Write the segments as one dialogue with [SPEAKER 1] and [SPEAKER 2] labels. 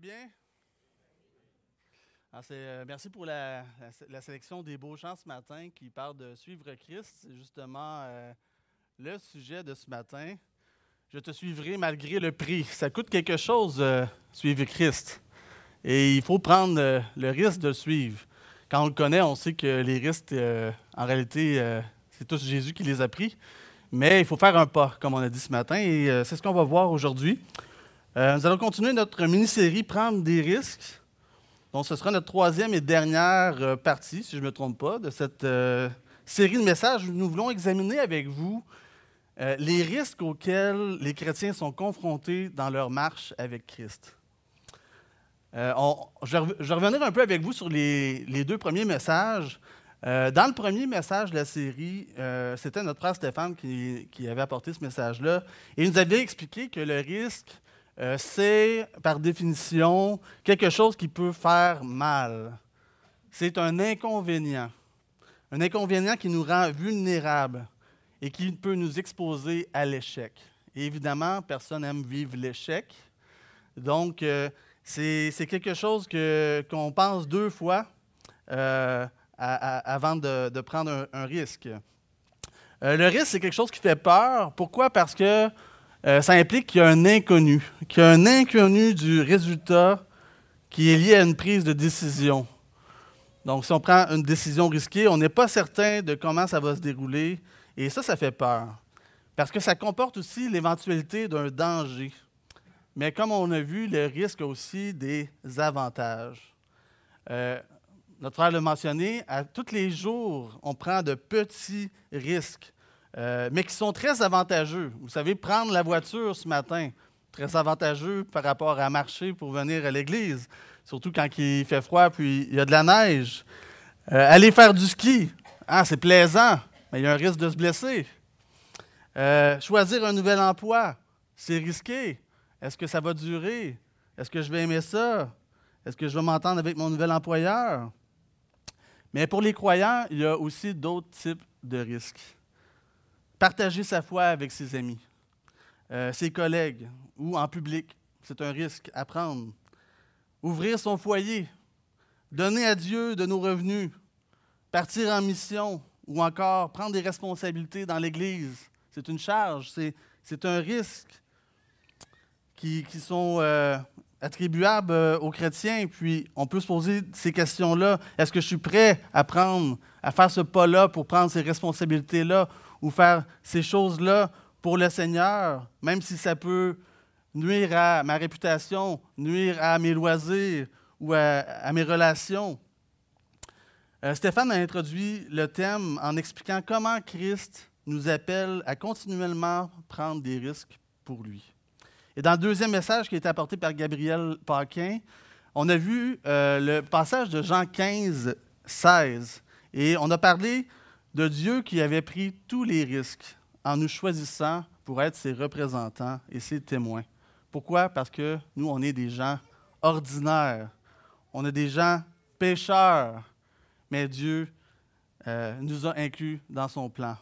[SPEAKER 1] bien? Ah, euh, merci pour la, sélection des beaux chants ce matin qui parlent de suivre Christ. C'est justement euh, le sujet de ce matin. Je te suivrai malgré le prix. Ça coûte quelque chose, euh, suivre Christ. Et il faut prendre le risque de suivre. Quand on le connaît, on sait que les risques, en réalité, c'est tous Jésus qui les a pris. Mais il faut faire un pas, comme on a dit ce matin, et c'est ce qu'on va voir aujourd'hui. Euh, nous allons continuer notre mini-série Prendre des risques. Donc, ce sera notre troisième et dernière euh, partie, si je ne me trompe pas, de cette euh, série de messages où nous voulons examiner avec vous les risques auxquels les chrétiens sont confrontés dans leur marche avec Christ. je, vais un peu avec vous sur les, deux premiers messages. dans le premier message de la série, c'était notre frère Stéphane qui, qui avait apporté ce message-là. Et il nous avait expliqué que le risque euh, c'est par définition quelque chose qui peut faire mal. C'est un inconvénient. Un inconvénient qui nous rend vulnérables et qui peut nous exposer à l'échec. évidemment, personne n'aime vivre l'échec. Donc, euh, c'est quelque chose qu'on pense deux fois euh, avant de, prendre un, risque. le risque, c'est quelque chose qui fait peur. Pourquoi? Parce que euh, ça implique qu'il y a un inconnu, qu'il y a un inconnu du résultat qui est lié à une prise de décision. Donc, si on prend une décision risquée, on n'est pas certain de comment ça va se dérouler, et ça, ça fait peur. Parce que ça comporte aussi l'éventualité d'un danger. Mais comme on a vu, le risque a aussi des avantages. Euh, notre frère l'a mentionné, à tous les jours, on prend de petits risques euh, mais qui sont très avantageux. Vous savez, prendre la voiture ce matin, très avantageux par rapport à marcher pour venir à l'église, surtout quand il fait froid puis il y a de la neige. Euh, aller faire du ski, ah, c'est plaisant, mais il y a un risque de se blesser. Euh, choisir un nouvel emploi, c'est risqué. Est-ce que ça va durer? Est-ce que je vais aimer ça? Est-ce que je vais m'entendre avec mon nouvel employeur? Mais pour les croyants, il y a aussi d'autres types de risques. Partager sa foi avec ses amis, euh, ses collègues ou en public, c'est un risque à prendre. Ouvrir son foyer, donner à Dieu de nos revenus, partir en mission ou encore prendre des responsabilités dans l'Église, c'est une charge, c'est un risque qui, sont euh, attribuables euh, aux chrétiens. Puis on peut se poser ces questions-là. Est-ce que je suis prêt à prendre, à faire ce pas-là pour prendre ces responsabilités-là? Ou faire ces choses-là pour le Seigneur, même si ça peut nuire à ma réputation, nuire à mes loisirs ou à, mes relations. Euh, Stéphane a introduit le thème en expliquant comment Christ nous appelle à continuellement prendre des risques pour lui. Et dans le deuxième message qui a été apporté par Gabriel Paquin, on a vu euh, le passage de Jean 15, 16. Et on a parlé de Dieu qui avait pris tous les risques en nous choisissant pour être ses représentants et ses témoins. Pourquoi? Parce que nous, on est des gens ordinaires. On est des gens pécheurs. Mais Dieu euh, nous a inclus dans son plan.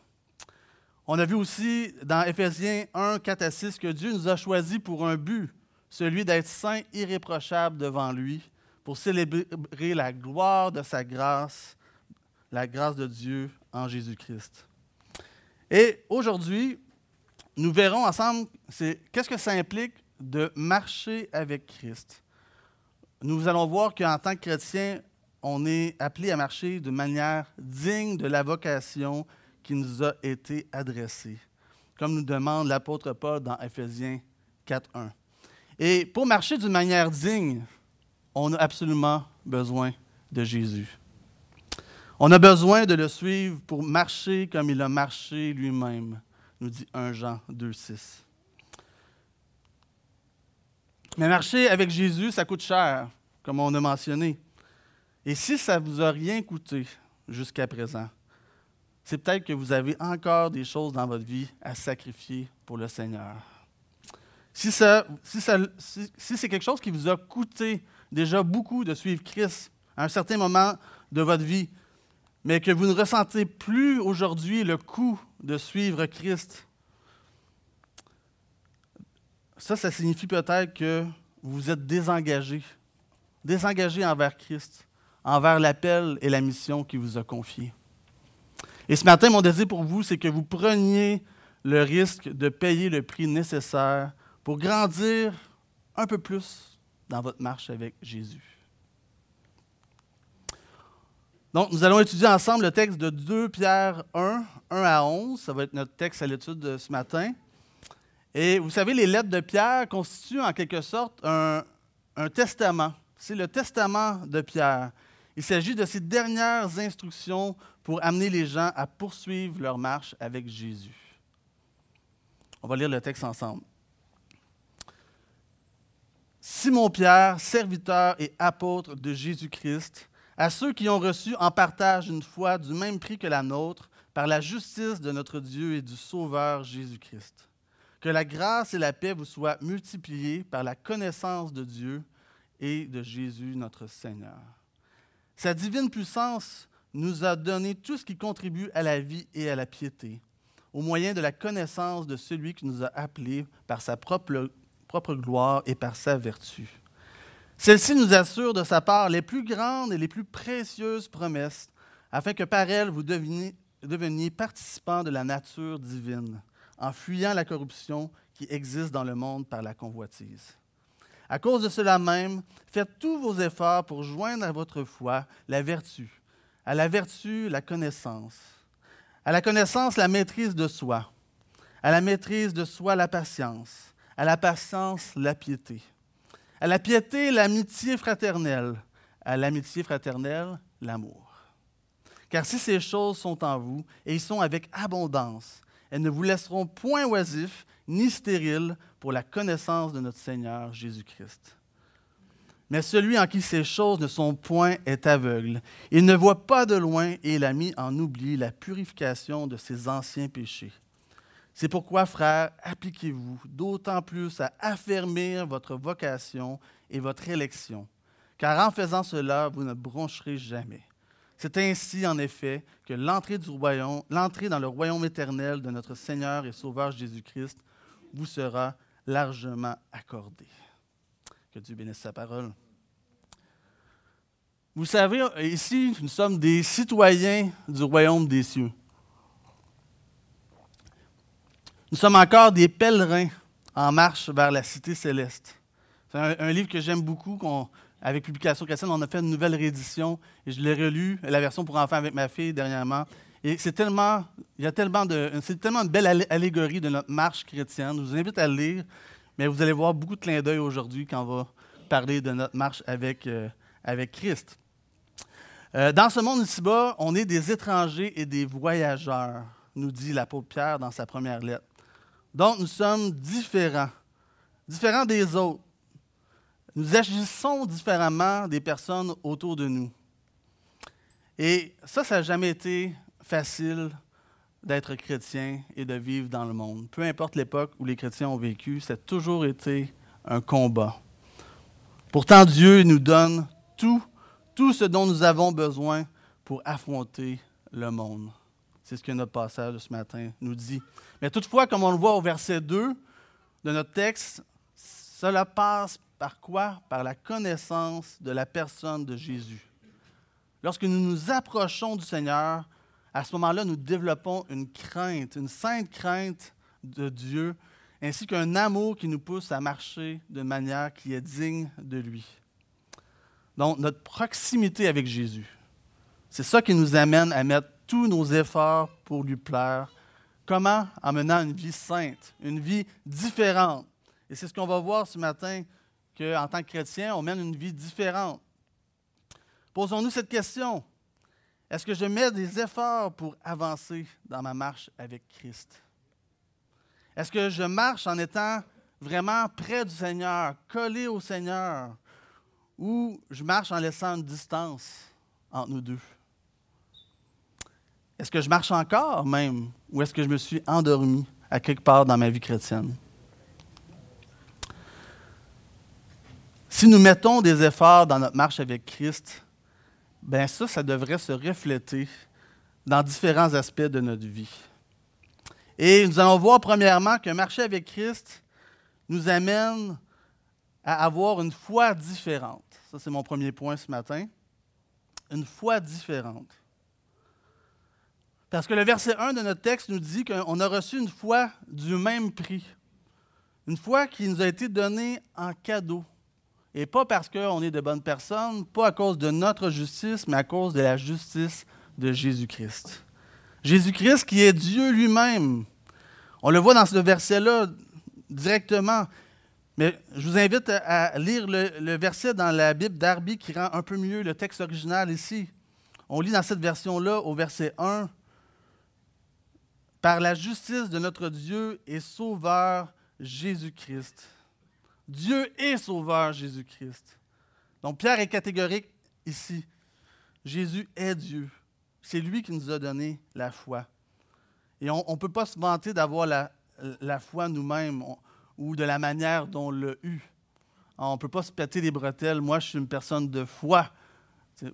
[SPEAKER 1] On a vu aussi dans Éphésiens 1, 4 à 6 que Dieu nous a choisis pour un but, celui d'être saints, irréprochables devant lui, pour célébrer la gloire de sa grâce, la grâce de Dieu en Jésus-Christ. Et aujourd'hui, nous verrons ensemble qu'est-ce que ça implique de marcher avec Christ. Nous allons voir qu'en tant que chrétien, on est appelé à marcher de manière digne de la vocation qui nous a été adressée, comme nous demande l'apôtre Paul dans Ephésiens 4.1. Et pour marcher d'une manière digne, on a absolument besoin de Jésus. On a besoin de le suivre pour marcher comme il a marché lui-même, nous dit 1 Jean 2,6. Mais marcher avec Jésus, ça coûte cher, comme on a mentionné. Et si ça ne vous a rien coûté jusqu'à présent, c'est peut-être que vous avez encore des choses dans votre vie à sacrifier pour le Seigneur. Si, si, si c'est quelque chose qui vous a coûté déjà beaucoup de suivre Christ à un certain moment de votre vie, mais que vous ne ressentez plus aujourd'hui le coût de suivre Christ, ça, ça signifie peut-être que vous vous êtes désengagé, désengagé envers Christ, envers l'appel et la mission qu'il vous a confiée. Et ce matin, mon désir pour vous, c'est que vous preniez le risque de payer le prix nécessaire pour grandir un peu plus dans votre marche avec Jésus. Donc, nous allons étudier ensemble le texte de 2 Pierre 1, 1 à 11. Ça va être notre texte à l'étude de ce matin. Et vous savez, les lettres de Pierre constituent en quelque sorte un, un testament. C'est le testament de Pierre. Il s'agit de ses dernières instructions pour amener les gens à poursuivre leur marche avec Jésus. On va lire le texte ensemble. Simon-Pierre, serviteur et apôtre de Jésus-Christ, à ceux qui ont reçu en partage une foi du même prix que la nôtre, par la justice de notre Dieu et du Sauveur Jésus-Christ. Que la grâce et la paix vous soient multipliées par la connaissance de Dieu et de Jésus notre Seigneur. Sa divine puissance nous a donné tout ce qui contribue à la vie et à la piété, au moyen de la connaissance de celui qui nous a appelés par sa propre, propre gloire et par sa vertu celle-ci nous assure de sa part les plus grandes et les plus précieuses promesses, afin que par elles vous deveniez, deveniez participants de la nature divine, en fuyant la corruption qui existe dans le monde par la convoitise. À cause de cela même, faites tous vos efforts pour joindre à votre foi la vertu, à la vertu la connaissance, à la connaissance la maîtrise de soi, à la maîtrise de soi la patience, à la patience la piété à la piété, l'amitié fraternelle. À l'amitié fraternelle, l'amour. Car si ces choses sont en vous, et ils sont avec abondance, elles ne vous laisseront point oisifs ni stériles pour la connaissance de notre Seigneur Jésus-Christ. Mais celui en qui ces choses ne sont point est aveugle. Il ne voit pas de loin et il a mis en oubli la purification de ses anciens péchés. C'est pourquoi, frères, appliquez-vous d'autant plus à affermir votre vocation et votre élection, car en faisant cela, vous ne broncherez jamais. C'est ainsi, en effet, que l'entrée, l'entrée dans le royaume éternel de notre Seigneur et Sauveur Jésus-Christ vous sera largement accordée. Que Dieu bénisse sa parole. Vous savez, ici, nous sommes des citoyens du royaume des cieux. Nous sommes encore des pèlerins en marche vers la cité céleste. C'est un, livre que j'aime beaucoup. avec Publication chrétienne, on a fait une nouvelle réédition et je l'ai relu, la version pour enfants avec ma fille dernièrement. Et c'est tellement, il y a tellement de, c'est tellement une belle allégorie de notre marche chrétienne. Je vous invite à le lire, mais vous allez voir beaucoup de clins d'œil aujourd'hui quand on va parler de notre marche avec, euh, avec Christ. Euh, dans ce monde ici-bas, on est des étrangers et des voyageurs, nous dit l'apôtre Pierre dans sa première lettre. Donc, nous sommes différents, différents des autres. Nous agissons différemment des personnes autour de nous. Et ça, ça n'a jamais été facile d'être chrétien et de vivre dans le monde. Peu importe l'époque où les chrétiens ont vécu, ça a toujours été un combat. Pourtant, Dieu nous donne tout, tout ce dont nous avons besoin pour affronter le monde. C'est ce que notre passage de ce matin nous dit. Mais toutefois, comme on le voit au verset 2 de notre texte, cela passe par quoi? Par la connaissance de la personne de Jésus. Lorsque nous nous approchons du Seigneur, à ce moment-là, nous développons une crainte, une sainte crainte de Dieu, ainsi qu'un amour qui nous pousse à marcher de manière qui est digne de lui. Donc, notre proximité avec Jésus, c'est ça qui nous amène à mettre tous nos efforts pour lui plaire. Comment? En menant une vie sainte, une vie différente. Et c'est ce qu'on va voir ce matin, qu'en tant que chrétien, on mène une vie différente. Posons-nous cette question. Est-ce que je mets des efforts pour avancer dans ma marche avec Christ? Est-ce que je marche en étant vraiment près du Seigneur, collé au Seigneur, ou je marche en laissant une distance entre nous deux? Est-ce que je marche encore même ou est-ce que je me suis endormi à quelque part dans ma vie chrétienne? Si nous mettons des efforts dans notre marche avec Christ, ben ça, ça devrait se refléter dans différents aspects de notre vie. Et nous allons voir premièrement que marcher avec Christ nous amène à avoir une foi différente. Ça, c'est mon premier point ce matin. Une foi différente. Parce que le verset 1 de notre texte nous dit qu'on a reçu une foi du même prix. Une foi qui nous a été donnée en cadeau. Et pas parce qu'on est de bonnes personnes, pas à cause de notre justice, mais à cause de la justice de Jésus-Christ. Jésus-Christ qui est Dieu lui-même. On le voit dans ce verset-là directement. Mais je vous invite à lire le, verset dans la Bible d'Arby qui rend un peu mieux le texte original ici. On lit dans cette version-là au verset 1 Par la justice de notre Dieu et Sauveur Jésus-Christ. Dieu est Sauveur Jésus-Christ. Donc Pierre est catégorique ici. Jésus est Dieu. C'est lui qui nous a donné la foi. Et on ne peut pas se vanter d'avoir la, foi nous-mêmes ou de la manière dont on l'a eu. On ne peut pas se péter les bretelles. Moi, je suis une personne de foi.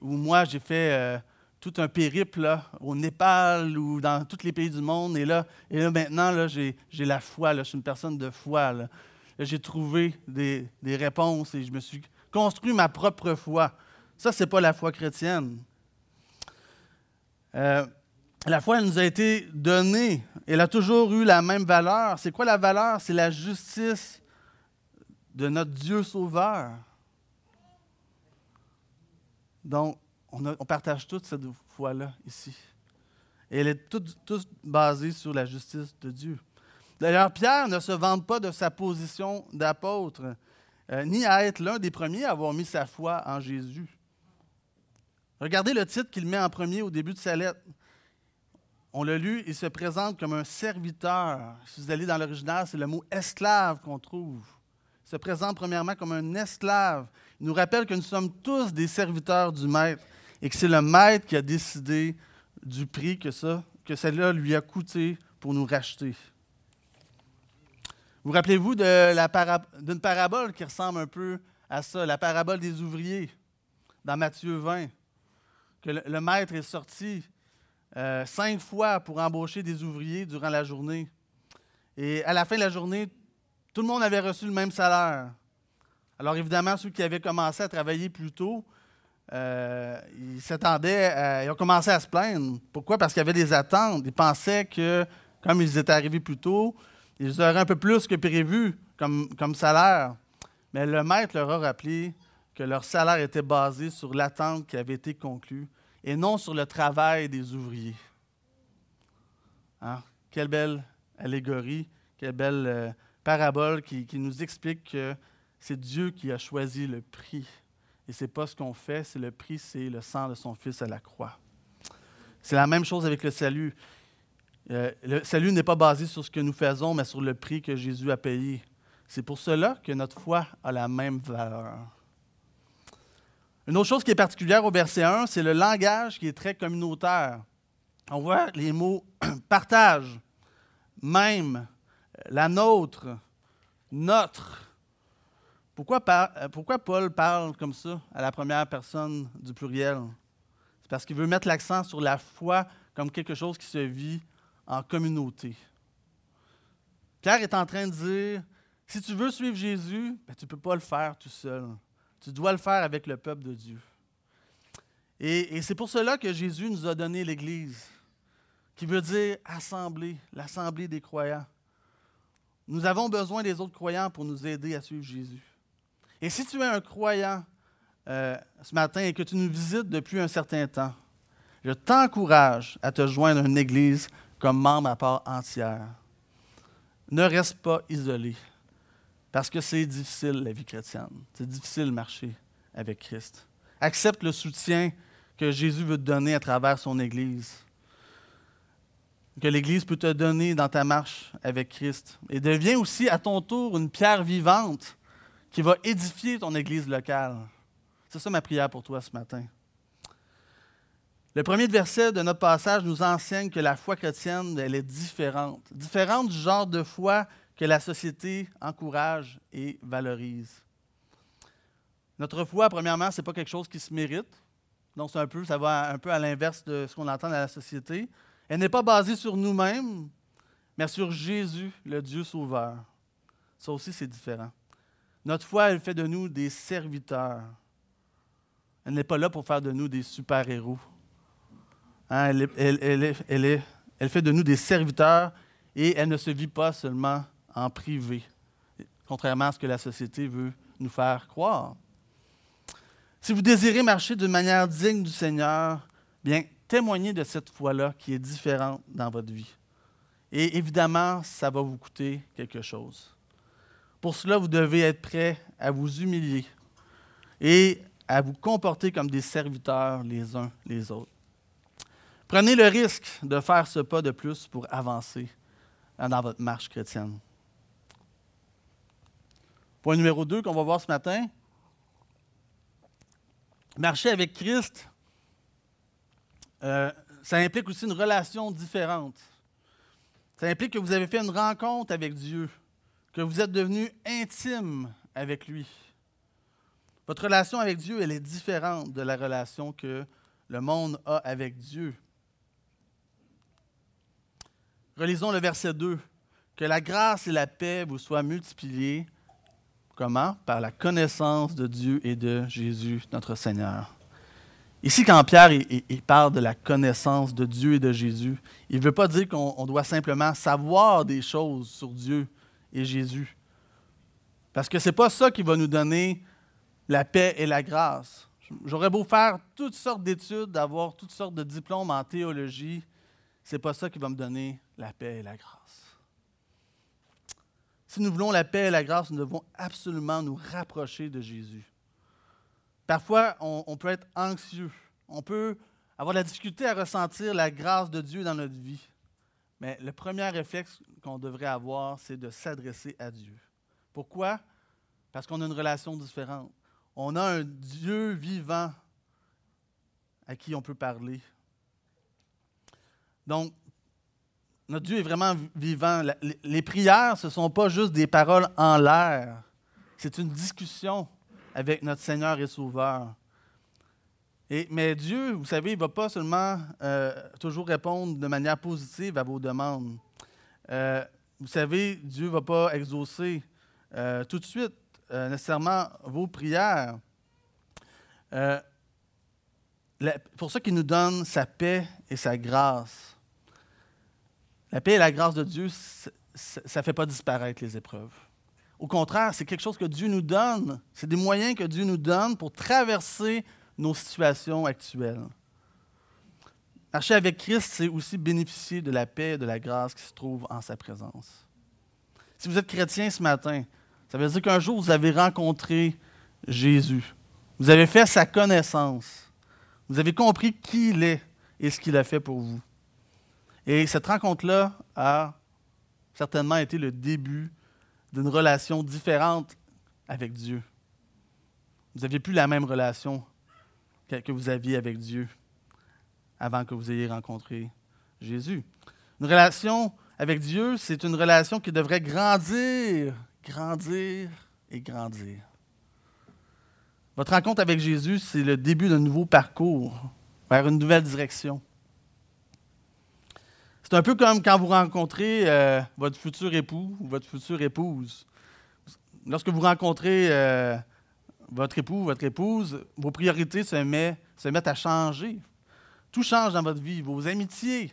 [SPEAKER 1] Ou moi, j'ai fait euh, tout un périple au Népal ou dans tous les pays du monde. Et là, et là maintenant, là, j'ai, la foi. Là. Je suis une personne de foi. Là. j'ai trouvé des, réponses et je me suis construit ma propre foi. Ça, ce n'est pas la foi chrétienne. Euh, la foi, elle nous a été donnée. Elle a toujours eu la même valeur. C'est quoi la valeur? C'est la justice de notre Dieu sauveur. Donc, on, partage toute cette foi-là ici. Et elle est toute, basée sur la justice de Dieu. D'ailleurs, Pierre ne se vante pas de sa position d'apôtre, euh, ni à être l'un des premiers à avoir mis sa foi en Jésus. Regardez le titre qu'il met en premier au début de sa lettre. On l'a lu, il se présente comme un serviteur. Si vous allez dans l'original, c'est le mot esclave qu'on trouve. Il se présente premièrement comme un esclave. Il nous rappelle que nous sommes tous des serviteurs du maître et que c'est le maître qui a décidé du prix que ça, cela lui a coûté pour nous racheter. Vous rappelez-vous d'une parabole qui ressemble un peu à ça, la parabole des ouvriers dans Matthieu 20, que le maître est sorti euh, cinq fois pour embaucher des ouvriers durant la journée. Et à la fin de la journée, tout le monde avait reçu le même salaire. Alors évidemment, ceux qui avaient commencé à travailler plus tôt, euh, ils s'attendaient, ils ont commencé à se plaindre. Pourquoi? Parce qu'il y avait des attentes. Ils pensaient que, comme ils étaient arrivés plus tôt, ils auraient un peu plus que prévu comme, comme salaire. Mais le maître leur a rappelé que leur salaire était basé sur l'attente qui avait été conclue et non sur le travail des ouvriers. Hein? Quelle belle allégorie, quelle belle euh, parabole qui, nous explique que c'est Dieu qui a choisi le prix. Et ce n'est pas ce qu'on fait, c'est le prix, c'est le sang de son Fils à la croix. C'est la même chose avec le salut. Euh, le salut n'est pas basé sur ce que nous faisons, mais sur le prix que Jésus a payé. C'est pour cela que notre foi a la même valeur. Une autre chose qui est particulière au verset 1, c'est le langage qui est très communautaire. On voit les mots partage, même, la nôtre, notre. Pourquoi, pourquoi, Paul parle comme ça à la première personne du pluriel? C'est parce qu'il veut mettre l'accent sur la foi comme quelque chose qui se vit en communauté. Pierre est en train de dire, si tu veux suivre Jésus, ben, tu ne peux pas le faire tout seul. Tu dois le faire avec le peuple de Dieu. Et, c'est pour cela que Jésus nous a donné l'Église, qui veut dire assemblée, l'assemblée des croyants. Nous avons besoin des autres croyants pour nous aider à suivre Jésus. Et si tu es un croyant euh, ce matin et que tu nous visites depuis un certain temps, je t'encourage à te joindre à une Église comme membre à part entière. Ne reste pas isolé. Parce que c'est difficile, la vie chrétienne. C'est difficile de marcher avec Christ. Accepte le soutien que Jésus veut te donner à travers son Église. Que l'Église peut te donner dans ta marche avec Christ. Et deviens aussi à ton tour une pierre vivante qui va édifier ton Église locale. C'est ça ma prière pour toi ce matin. Le premier verset de notre passage nous enseigne que la foi chrétienne, elle est différente. Différente du genre de foi que la société encourage et valorise. Notre foi, premièrement, ce n'est pas quelque chose qui se mérite. Donc, un peu, ça va un peu à l'inverse de ce qu'on entend dans la société. Elle n'est pas basée sur nous-mêmes, mais sur Jésus, le Dieu sauveur. Ça aussi, c'est différent. Notre foi, elle fait de nous des serviteurs. Elle n'est pas là pour faire de nous des super-héros. Hein, elle, elle, fait de nous des serviteurs et elle ne se vit pas seulement en privé, contrairement à ce que la société veut nous faire croire. Si vous désirez marcher d'une manière digne du Seigneur, bien, témoignez de cette foi-là qui est différente dans votre vie. Et évidemment, ça va vous coûter quelque chose. Pour cela, vous devez être prêt à vous humilier et à vous comporter comme des serviteurs les uns les autres. Prenez le risque de faire ce pas de plus pour avancer dans votre marche chrétienne. Point numéro 2 qu'on va voir ce matin. Marcher avec Christ, euh, ça implique aussi une relation différente. Ça implique que vous avez fait une rencontre avec Dieu, que vous êtes devenu intime avec lui. Votre relation avec Dieu, elle est différente de la relation que le monde a avec Dieu. Relisons le verset 2. Que la grâce et la paix vous soient multipliées. Comment? Par la connaissance de Dieu et de Jésus, notre Seigneur. Ici, quand Pierre parle de la connaissance de Dieu et de Jésus, il ne veut pas dire qu'on doit simplement savoir des choses sur Dieu et Jésus. Parce que ce n'est pas ça qui va nous donner la paix et la grâce. J'aurais beau faire toutes sortes d'études, avoir toutes sortes de diplômes en théologie, ce n'est pas ça qui va me donner la paix et la grâce. Si nous voulons la paix et la grâce, nous devons absolument nous rapprocher de Jésus. Parfois, on, peut être anxieux. On peut avoir la difficulté à ressentir la grâce de Dieu dans notre vie. Mais le premier réflexe qu'on devrait avoir, c'est de s'adresser à Dieu. Pourquoi? Parce qu'on a une relation différente. On a un Dieu vivant à qui on peut parler. Donc, notre Dieu est vraiment vivant. Les prières, ce ne sont pas juste des paroles en l'air. C'est une discussion avec notre Seigneur et Sauveur. Mais Dieu, vous savez, il ne va pas seulement euh, toujours répondre de manière positive à vos demandes. Euh, vous savez, Dieu ne va pas exaucer euh, tout de suite nécessairement vos prières. pour ça qu'il nous donne sa paix et sa grâce. La paix et la grâce de Dieu, ça ne fait pas disparaître les épreuves. Au contraire, c'est quelque chose que Dieu nous donne. C'est des moyens que Dieu nous donne pour traverser nos situations actuelles. Marcher avec Christ, c'est aussi bénéficier de la paix et de la grâce qui se trouve en sa présence. Si vous êtes chrétien ce matin, ça veut dire qu'un jour vous avez rencontré Jésus. Vous avez fait sa connaissance. Vous avez compris qui il est et ce qu'il a fait pour vous. Et cette rencontre-là a certainement été le début d'une relation différente avec Dieu. Vous n'aviez plus la même relation que vous aviez avec Dieu avant que vous ayez rencontré Jésus. Une relation avec Dieu, c'est une relation qui devrait grandir, grandir et grandir. Votre rencontre avec Jésus, c'est le début d'un nouveau parcours vers une nouvelle direction. C'est un peu comme quand vous rencontrez euh, votre futur époux ou votre future épouse. Lorsque vous rencontrez euh, votre époux ou votre épouse, vos priorités se, se mettent à changer. Tout change dans votre vie, vos amitiés,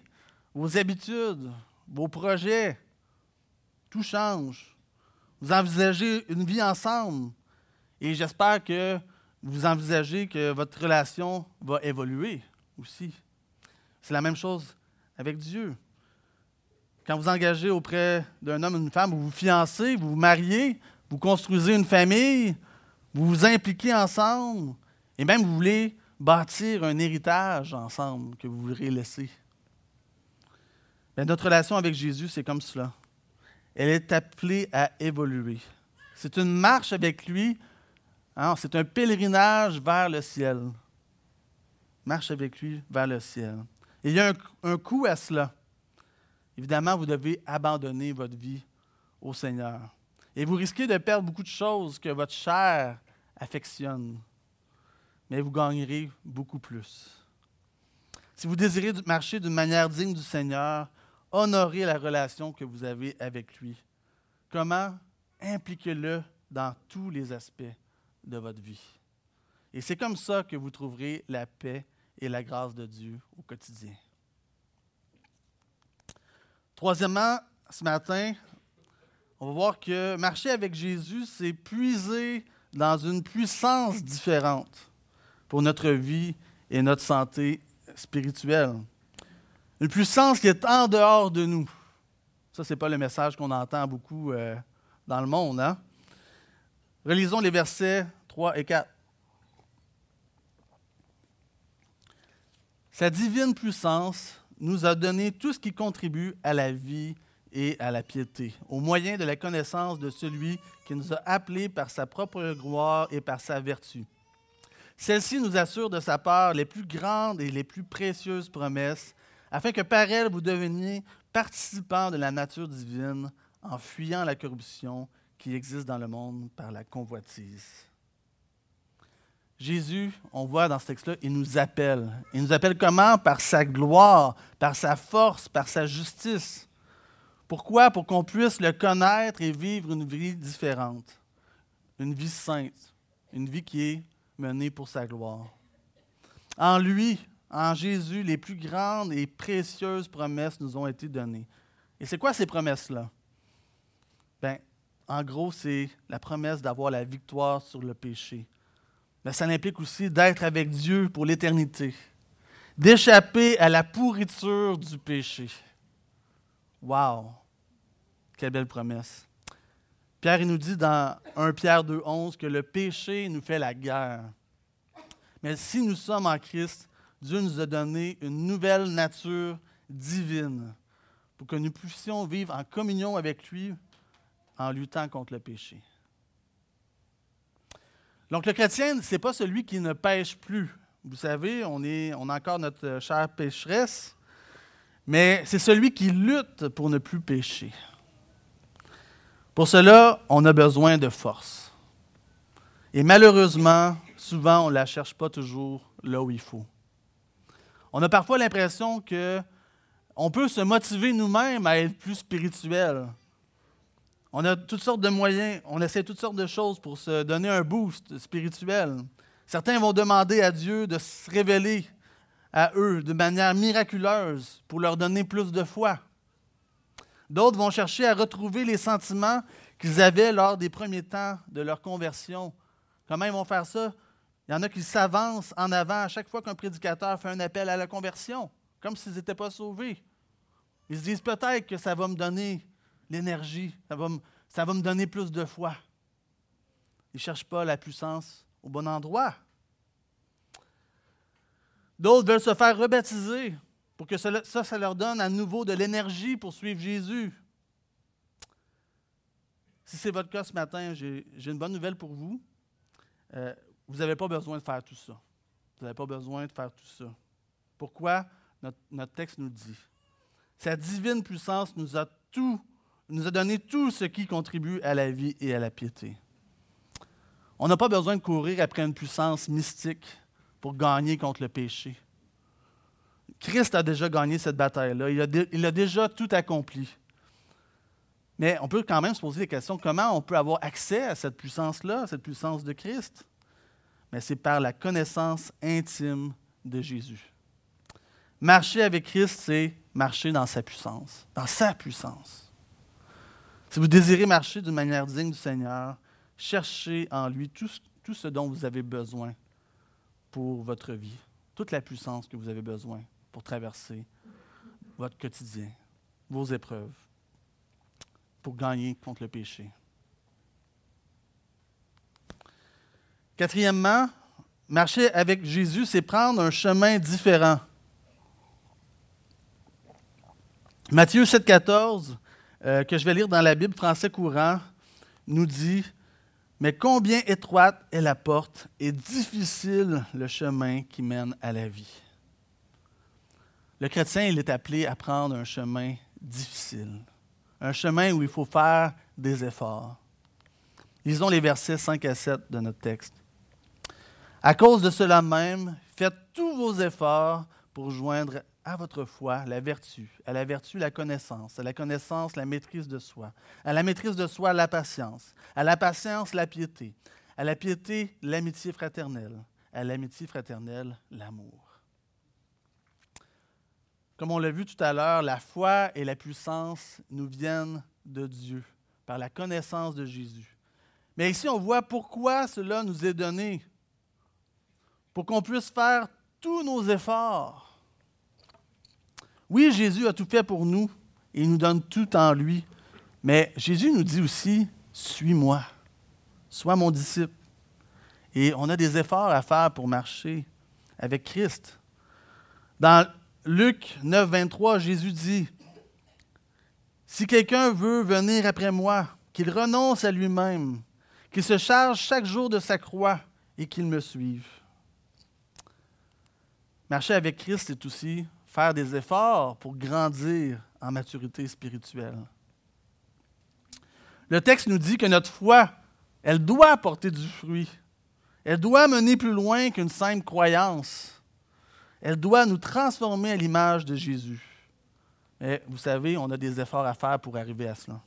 [SPEAKER 1] vos habitudes, vos projets. Tout change. Vous envisagez une vie ensemble et j'espère que vous envisagez que votre relation va évoluer aussi. C'est la même chose avec Dieu. Quand vous engagez auprès d'un homme ou d'une femme, vous vous fiancez, vous vous mariez, vous construisez une famille, vous vous impliquez ensemble, et même vous voulez bâtir un héritage ensemble que vous voudrez laisser. notre relation avec Jésus, c'est comme cela. Elle est appelée à évoluer. C'est une marche avec lui. Hein, c'est un pèlerinage vers le ciel. Marche avec lui vers le ciel. il y a un, un coût à cela. Évidemment, vous devez abandonner votre vie au Seigneur. Et vous risquez de perdre beaucoup de choses que votre chair affectionne. Mais vous gagnerez beaucoup plus. Si vous désirez marcher d'une manière digne du Seigneur, honorez la relation que vous avez avec lui. Comment? Impliquez-le dans tous les aspects de votre vie. Et c'est comme ça que vous trouverez la paix et la grâce de Dieu au quotidien. Troisièmement, ce matin, on va voir que marcher avec Jésus, c'est puiser dans une puissance différente pour notre vie et notre santé spirituelle. Une puissance qui est en dehors de nous. Ça, ce n'est pas le message qu'on entend beaucoup euh, dans le monde. Hein? Relisons les versets 3 et 4. Sa divine puissance nous a donné tout ce qui contribue à la vie et à la piété, au moyen de la connaissance de celui qui nous a appelés par sa propre gloire et par sa vertu. Celle-ci nous assure de sa part les plus grandes et les plus précieuses promesses, afin que par elles vous deveniez participants de la nature divine en fuyant la corruption qui existe dans le monde par la convoitise. Jésus, on voit dans ce texte-là, il nous appelle. Il nous appelle comment? Par sa gloire, par sa force, par sa justice. Pourquoi? Pour qu'on puisse le connaître et vivre une vie différente, une vie sainte, une vie qui est menée pour sa gloire. En lui, en Jésus, les plus grandes et précieuses promesses nous ont été données. Et c'est quoi ces promesses-là? Bien, en gros, c'est la promesse d'avoir la victoire sur le péché. Mais ça implique aussi d'être avec Dieu pour l'éternité, d'échapper à la pourriture du péché. Wow! Quelle belle promesse. Pierre il nous dit dans 1 Pierre 2,11 que le péché nous fait la guerre. Mais si nous sommes en Christ, Dieu nous a donné une nouvelle nature divine pour que nous puissions vivre en communion avec lui en luttant contre le péché. Donc le chrétien, ce n'est pas celui qui ne pêche plus. Vous savez, on, est, on a encore notre chère pécheresse, mais c'est celui qui lutte pour ne plus pécher. Pour cela, on a besoin de force. Et malheureusement, souvent, on ne la cherche pas toujours là où il faut. On a parfois l'impression que on peut se motiver nous-mêmes à être plus spirituel. On a toutes sortes de moyens, on essaie toutes sortes de choses pour se donner un boost spirituel. Certains vont demander à Dieu de se révéler à eux de manière miraculeuse pour leur donner plus de foi. D'autres vont chercher à retrouver les sentiments qu'ils avaient lors des premiers temps de leur conversion. Comment ils vont faire ça? Il y en a qui s'avancent en avant à chaque fois qu'un prédicateur fait un appel à la conversion, comme s'ils n'étaient pas sauvés. Ils se disent peut-être que ça va me donner l'énergie, ça va, me, donner plus de foi. Ils ne cherchent pas la puissance au bon endroit. D'autres veulent se faire rebaptiser pour que ça, ça, leur donne à nouveau de l'énergie pour suivre Jésus. Si c'est votre cas ce matin, j'ai une bonne nouvelle pour vous. Euh, vous n'avez pas besoin de faire tout ça. Vous n'avez pas besoin de faire tout ça. Pourquoi? Notre, notre, texte nous dit. Sa divine puissance nous a tout, nous a donné tout ce qui contribue à la vie et à la piété. On n'a pas besoin de courir après une puissance mystique pour gagner contre le péché. Christ a déjà gagné cette bataille-là. Il, a, déjà tout accompli. Mais on peut quand même se poser des questions. Comment on peut avoir accès à cette puissance-là, cette puissance de Christ? Mais c'est par la connaissance intime de Jésus. Marcher avec Christ, c'est marcher dans sa puissance, dans sa puissance. Si vous désirez marcher d'une manière digne du Seigneur, cherchez en lui tout ce dont vous avez besoin pour votre vie, toute la puissance que vous avez besoin pour traverser votre quotidien, vos épreuves, pour gagner contre le péché. Quatrièmement, marcher avec Jésus, c'est prendre un chemin différent. Matthieu 7,14, euh, que je vais lire dans la Bible français courant, nous dit Mais combien étroite est la porte et difficile le chemin qui mène à la vie? Le chrétien, il est appelé à prendre un chemin difficile, un chemin où il faut faire des efforts. Lisons les versets 5 à 7 de notre texte. À cause de cela même, faites tous vos efforts pour joindre à votre foi la vertu, à la vertu la connaissance, à la connaissance la maîtrise de soi, à la maîtrise de soi la patience, à la patience la piété, à la piété l'amitié fraternelle, à l'amitié fraternelle l'amour. Comme on l'a vu tout à l'heure, la foi et la puissance nous viennent de Dieu par la connaissance de Jésus. Mais ici, on voit pourquoi cela nous est donné. Pour qu'on puisse faire tous nos efforts. Oui, Jésus a tout fait pour nous et il nous donne tout en lui. Mais Jésus nous dit aussi, suis-moi, sois mon disciple. Et on a des efforts à faire pour marcher avec Christ. Dans Luc 9, 23, Jésus dit, Si quelqu'un veut venir après moi, qu'il renonce à lui-même, qu'il se charge chaque jour de sa croix et qu'il me suive. Marcher avec Christ, c'est aussi faire des efforts pour grandir en maturité spirituelle. Le texte nous dit que notre foi, elle doit porter du fruit. Elle doit mener plus loin qu'une simple croyance. Elle doit nous transformer à l'image de Jésus. Mais vous savez, on a des efforts à faire pour arriver à cela.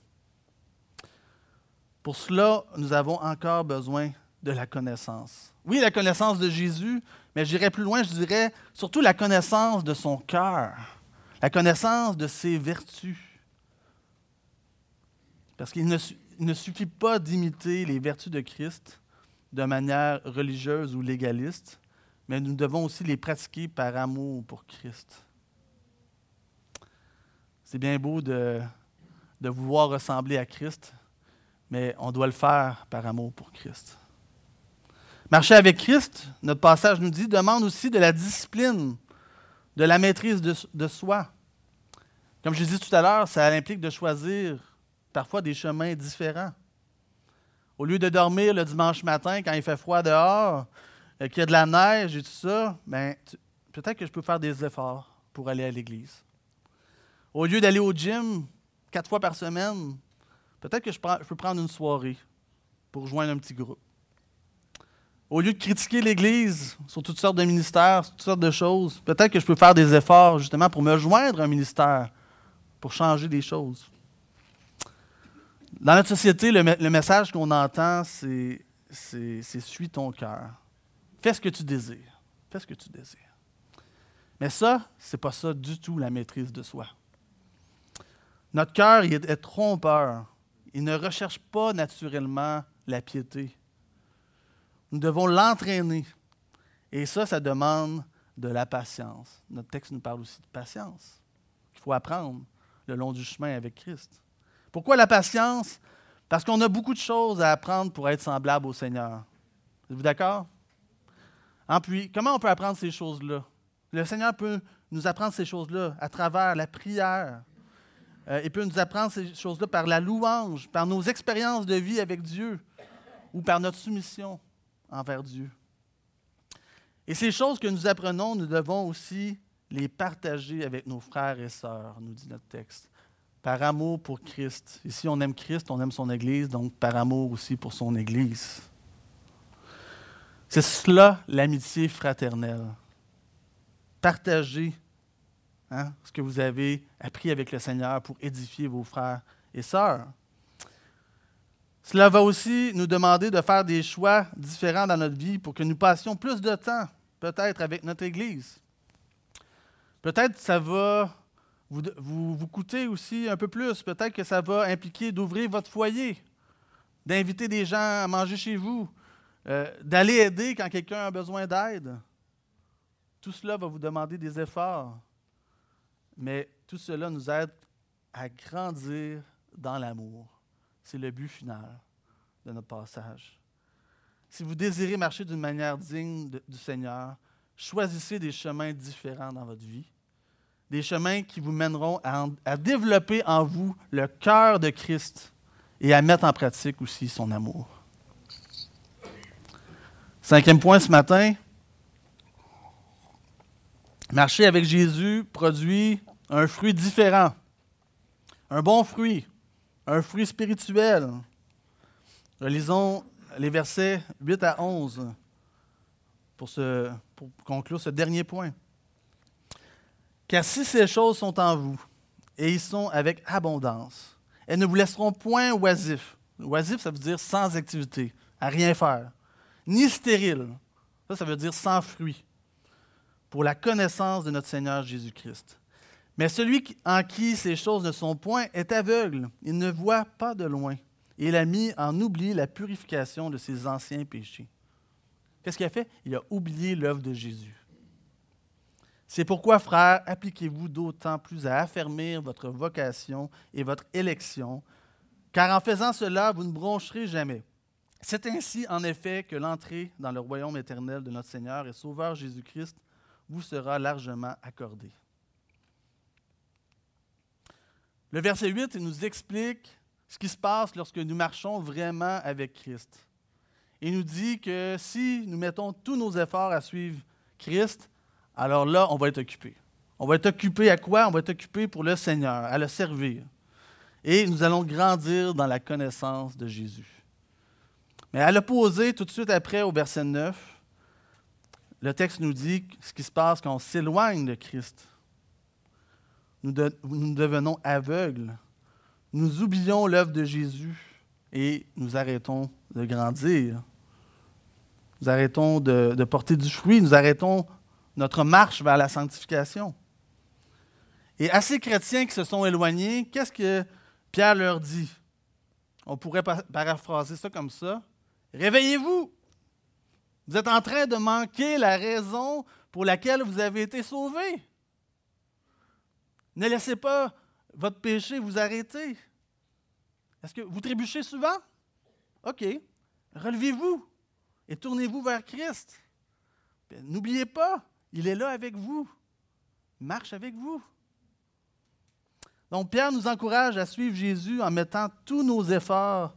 [SPEAKER 1] Pour cela, nous avons encore besoin de la connaissance. Oui, la connaissance de Jésus, mais j'irai plus loin, je dirais surtout la connaissance de son cœur, la connaissance de ses vertus. Parce qu'il ne, suffit pas d'imiter les vertus de Christ de manière religieuse ou légaliste, mais nous devons aussi les pratiquer par amour pour Christ. C'est bien beau de, de vouloir ressembler à Christ, mais on doit le faire par amour pour Christ. Marcher avec Christ, notre passage nous dit, demande aussi de la discipline, de la maîtrise de, soi. Comme je disais tout à l'heure, ça implique de choisir parfois des chemins différents. Au lieu de dormir le dimanche matin quand il fait froid dehors, euh, qu'il y a de la neige et tout ça, ben, peut-être que je peux faire des efforts pour aller à l'église. Au lieu d'aller au gym quatre fois par semaine, Peut-être que je, peux prendre une soirée pour rejoindre un petit groupe. Au lieu de critiquer l'Église sur toutes sortes de ministères, sur toutes sortes de choses, peut-être que je peux faire des efforts justement pour me joindre à un ministère, pour changer des choses. Dans notre société, le, message qu'on entend, c'est suis ton cœur. Fais ce que tu désires. Fais ce que tu désires. Mais ça, ce n'est pas ça du tout la maîtrise de soi. Notre cœur est trompeur. Il ne recherche pas naturellement la piété. Nous devons l'entraîner. Et ça, ça demande de la patience. Notre texte nous parle aussi de patience. Il faut apprendre le long du chemin avec Christ. Pourquoi la patience? Parce qu'on a beaucoup de choses à apprendre pour être semblable au Seigneur. Êtes-vous d'accord? En puis, comment on peut apprendre ces choses-là? Le Seigneur peut nous apprendre ces choses-là à travers la prière, euh, il peut nous apprendre ces choses-là par la louange, par nos expériences de vie avec Dieu ou par notre soumission envers Dieu. Et ces choses que nous apprenons, nous devons aussi les partager avec nos frères et sœurs, nous dit notre texte, par amour pour Christ. Ici, on aime Christ, on aime son Église, donc par amour aussi pour son Église. C'est cela l'amitié fraternelle. Partager Hein, ce que vous avez appris avec le Seigneur pour édifier vos frères et sœurs. Cela va aussi nous demander de faire des choix différents dans notre vie pour que nous passions plus de temps, peut-être, avec notre Église. Peut-être que ça va vous, coûter aussi un peu plus. Peut-être que ça va impliquer d'ouvrir votre foyer, d'inviter des gens à manger chez vous, euh, d'aller aider quand quelqu'un a besoin d'aide. Tout cela va vous demander des efforts. Mais tout cela nous aide à grandir dans l'amour. C'est le but final de notre passage. Si vous désirez marcher d'une manière digne du Seigneur, choisissez des chemins différents dans votre vie, des chemins qui vous mèneront à, à développer en vous le cœur de Christ et à mettre en pratique aussi son amour. Cinquième point ce matin, Marcher avec Jésus produit un fruit différent, un bon fruit, un fruit spirituel. Relisons les versets 8 à 11 pour, conclure ce dernier point. Car si ces choses sont en vous, et ils sont avec abondance, elles ne vous laisseront point oisifs. Oisif, ça veut dire sans activité, à rien faire, ni stérile. Ça, ça veut dire sans fruit, pour la connaissance de notre Seigneur Jésus-Christ. Mais celui en qui ces choses ne sont point est aveugle, il ne voit pas de loin. Il a mis en oubli la purification de ses anciens péchés. Qu'est-ce qu'il a fait? Il a oublié l'œuvre de Jésus. C'est pourquoi, frères, appliquez-vous d'autant plus à affermir votre vocation et votre élection, car en faisant cela, vous ne broncherez jamais. C'est ainsi, en effet, que l'entrée dans le royaume éternel de notre Seigneur et Sauveur Jésus-Christ vous sera largement accordée. Le verset 8 il nous explique ce qui se passe lorsque nous marchons vraiment avec Christ. Il nous dit que si nous mettons tous nos efforts à suivre Christ, alors là, on va être occupé. On va être occupé à quoi? On va être occupé pour le Seigneur, à le servir. Et nous allons grandir dans la connaissance de Jésus. Mais à l'opposé, tout de suite après, au verset 9, le texte nous dit ce qui se passe quand on s'éloigne de Christ. Nous, devenons aveugles. Nous oublions l'œuvre de Jésus et nous arrêtons de grandir. Nous arrêtons de, de porter du fruit. Nous arrêtons notre marche vers la sanctification. Et à ces chrétiens qui se sont éloignés, qu'est-ce que Pierre leur dit? On pourrait paraphraser ça comme ça. Réveillez-vous. Vous êtes en train de manquer la raison pour laquelle vous avez été sauvés. Ne laissez pas votre péché vous arrêter. Est-ce que vous trébuchez souvent? OK. Relevez-vous et tournez-vous vers Christ. N'oubliez pas, il est là avec vous. Marche avec vous. Donc Pierre nous encourage à suivre Jésus en mettant tous nos efforts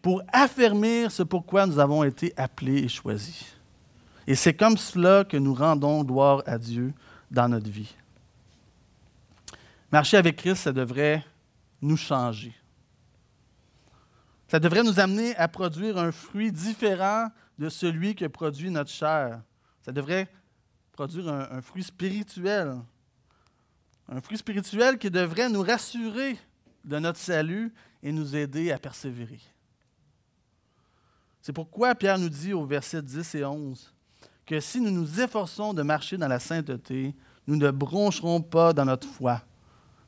[SPEAKER 1] pour affermir ce pourquoi nous avons été appelés et choisis. Et c'est comme cela que nous rendons gloire à Dieu dans notre vie. Marcher avec Christ, ça devrait nous changer. Ça devrait nous amener à produire un fruit différent de celui que produit notre chair. Ça devrait produire un, fruit spirituel. Un fruit spirituel qui devrait nous rassurer de notre salut et nous aider à persévérer. C'est pourquoi Pierre nous dit au verset 10 et 11 que si nous nous efforçons de marcher dans la sainteté, nous ne broncherons pas dans notre foi.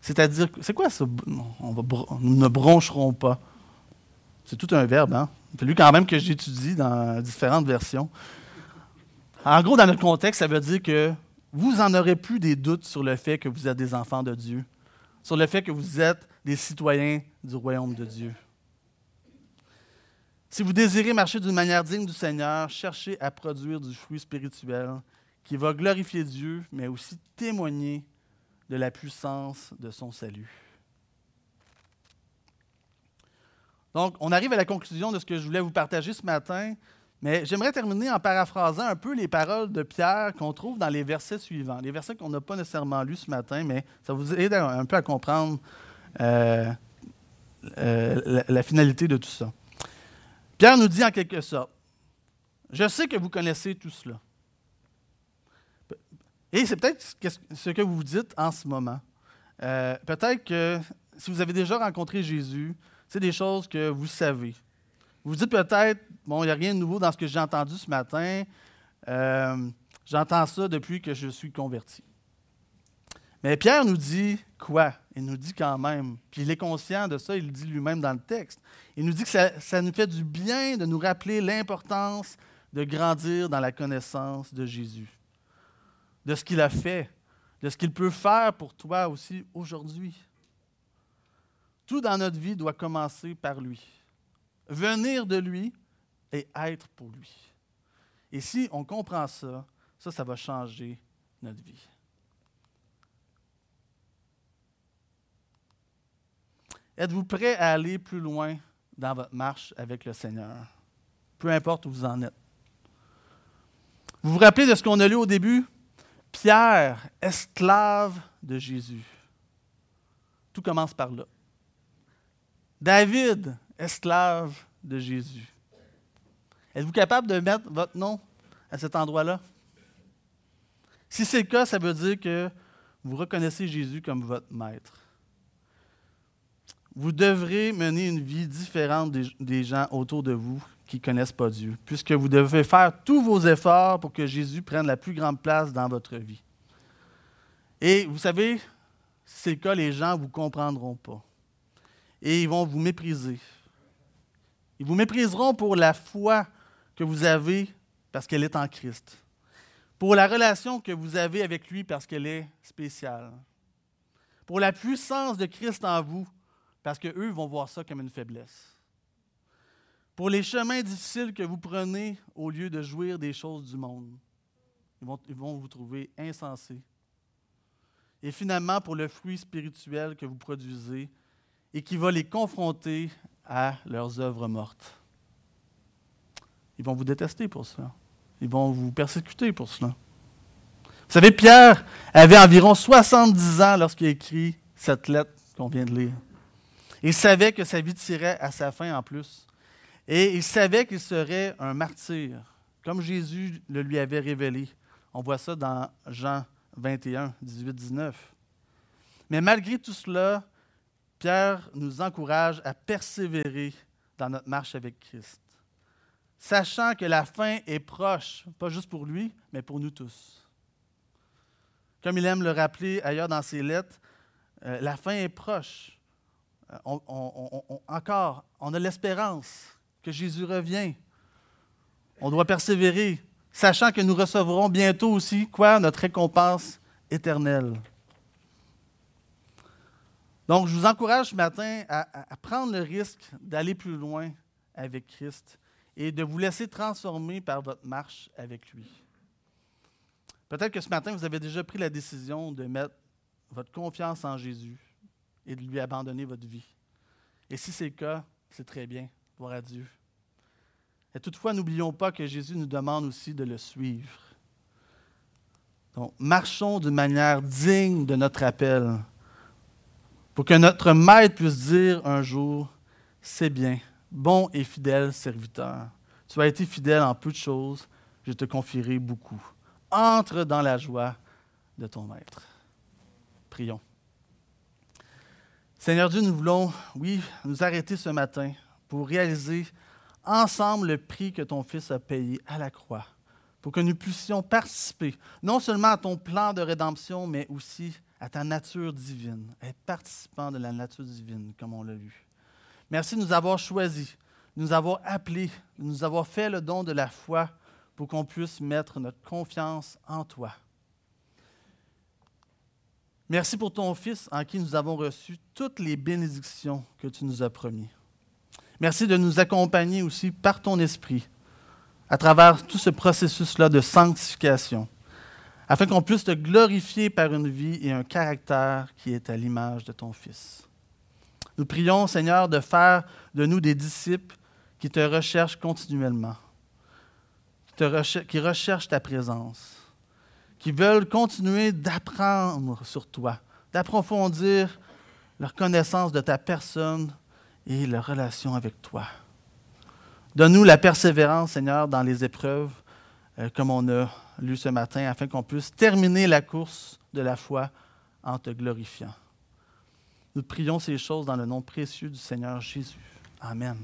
[SPEAKER 1] C'est-à-dire, c'est quoi ça? On nous ne broncherons pas. C'est tout un verbe, hein? Il fallu quand même que j'étudie dans différentes versions. En gros, dans notre contexte, ça veut dire que vous n'en aurez plus des doutes sur le fait que vous êtes des enfants de Dieu, sur le fait que vous êtes des citoyens du royaume de Dieu. Si vous désirez marcher d'une manière digne du Seigneur, cherchez à produire du fruit spirituel qui va glorifier Dieu, mais aussi témoigner de la puissance de son salut. Donc, on arrive à la conclusion de ce que je voulais vous partager ce matin. Mais j'aimerais terminer en paraphrasant un peu les paroles de Pierre qu'on trouve dans les versets suivants, les versets qu'on n'a pas nécessairement lus ce matin, mais ça vous aide un peu à comprendre euh, euh, la, finalité de tout ça. Pierre nous dit en quelque sorte, je sais que vous connaissez tout cela. Et c'est peut-être ce que vous dites en ce moment. Euh, peut-être que si vous avez déjà rencontré Jésus, c'est des choses que vous savez. Vous vous dites peut-être, bon, il n'y a rien de nouveau dans ce que j'ai entendu ce matin. Euh, j'entends ça depuis que je suis converti. Mais Pierre nous dit quoi? Il nous dit quand même, puis il est conscient de ça, il le dit lui-même dans le texte. Il nous dit que ça nous fait du bien de nous rappeler l'importance de grandir dans la connaissance de Jésus, de ce qu'il a fait, de ce qu'il peut faire pour toi aussi aujourd'hui. Tout dans notre vie doit commencer par lui venir de lui et être pour lui. Et si on comprend ça, ça, ça va changer notre vie. Êtes-vous prêt à aller plus loin dans votre marche avec le Seigneur? Peu importe où vous en êtes. Vous vous rappelez de ce qu'on a lu au début? Pierre, esclave de Jésus. Tout commence par là. David, esclave de Jésus. Êtes-vous capable de mettre votre nom à cet endroit-là? Si c'est le cas, ça veut dire que vous reconnaissez Jésus comme votre maître. Vous devrez mener une vie différente des, gens autour de vous qui ne connaissent pas Dieu, puisque vous devez faire tous vos efforts pour que Jésus prenne la plus grande place dans votre vie. Et vous savez, c'est le cas, les gens ne vous comprendront pas. Et ils vont vous mépriser. Ils vous mépriseront pour la foi que vous avez parce qu'elle est en Christ. Pour la relation que vous avez avec lui parce qu'elle est spéciale. Pour la puissance de Christ en vous parce qu'eux vont voir ça comme une faiblesse. Pour les chemins difficiles que vous prenez au lieu de jouir des choses du monde. Ils vont, vous trouver insensés. Et finalement, pour le fruit spirituel que vous produisez et qui va les confronter à leurs œuvres mortes. Ils vont vous détester pour cela. Ils vont vous persécuter pour cela. Vous savez, Pierre avait environ 70 ans lorsqu'il a écrit cette lettre qu'on vient de lire. Il savait que sa vie tirait à sa fin en plus. Et il savait qu'il serait un martyr, comme Jésus le lui avait révélé. On voit ça dans Jean 21, 18, 19. Mais malgré tout cela, Pierre nous encourage à persévérer dans notre marche avec Christ, sachant que la fin est proche, pas juste pour lui, mais pour nous tous. Comme il aime le rappeler ailleurs dans ses lettres, euh, la fin est proche. Euh, encore, on a l'espérance que Jésus revient. On doit persévérer, sachant que nous recevrons bientôt aussi quoi notre récompense éternelle. Donc, je vous encourage ce matin à, à prendre le risque d'aller plus loin avec Christ et de vous laisser transformer par votre marche avec lui. Peut-être que ce matin, vous avez déjà pris la décision de mettre votre confiance en Jésus et de lui abandonner votre vie. Et si c'est le cas, c'est très bien. Gloire à Dieu. Et toutefois, n'oublions pas que Jésus nous demande aussi de le suivre. Donc, marchons d'une manière digne de notre appel pour que notre maître puisse dire un jour, c'est bien, bon et fidèle serviteur. Tu as été fidèle en peu de choses, je te confierai beaucoup. Entre dans la joie de ton maître. Prions. Seigneur Dieu, nous voulons, oui, nous arrêter ce matin pour réaliser ensemble le prix que ton Fils a payé à la croix, pour que nous puissions participer non seulement à ton plan de rédemption, mais aussi à ta nature divine, être participant de la nature divine, comme on l'a vu. Merci de nous avoir choisis, de nous avoir appelés, de nous avoir fait le don de la foi pour qu'on puisse mettre notre confiance en toi. Merci pour ton Fils en qui nous avons reçu toutes les bénédictions que tu nous as promis. Merci de nous accompagner aussi par ton Esprit à travers tout ce processus-là de sanctification, afin qu'on puisse te glorifier par une vie et un caractère qui est à l'image de ton Fils. Nous prions, Seigneur, de faire de nous des disciples qui te recherchent continuellement, qui, recherchent ta présence qui veulent continuer d'apprendre sur toi, d'approfondir leur connaissance de ta personne et leur relation avec toi. Donne-nous la persévérance, Seigneur, dans les épreuves, euh, comme on a lu ce matin, afin qu'on puisse terminer la course de la foi en te glorifiant. Nous prions ces choses dans le nom précieux du Seigneur Jésus. Amen.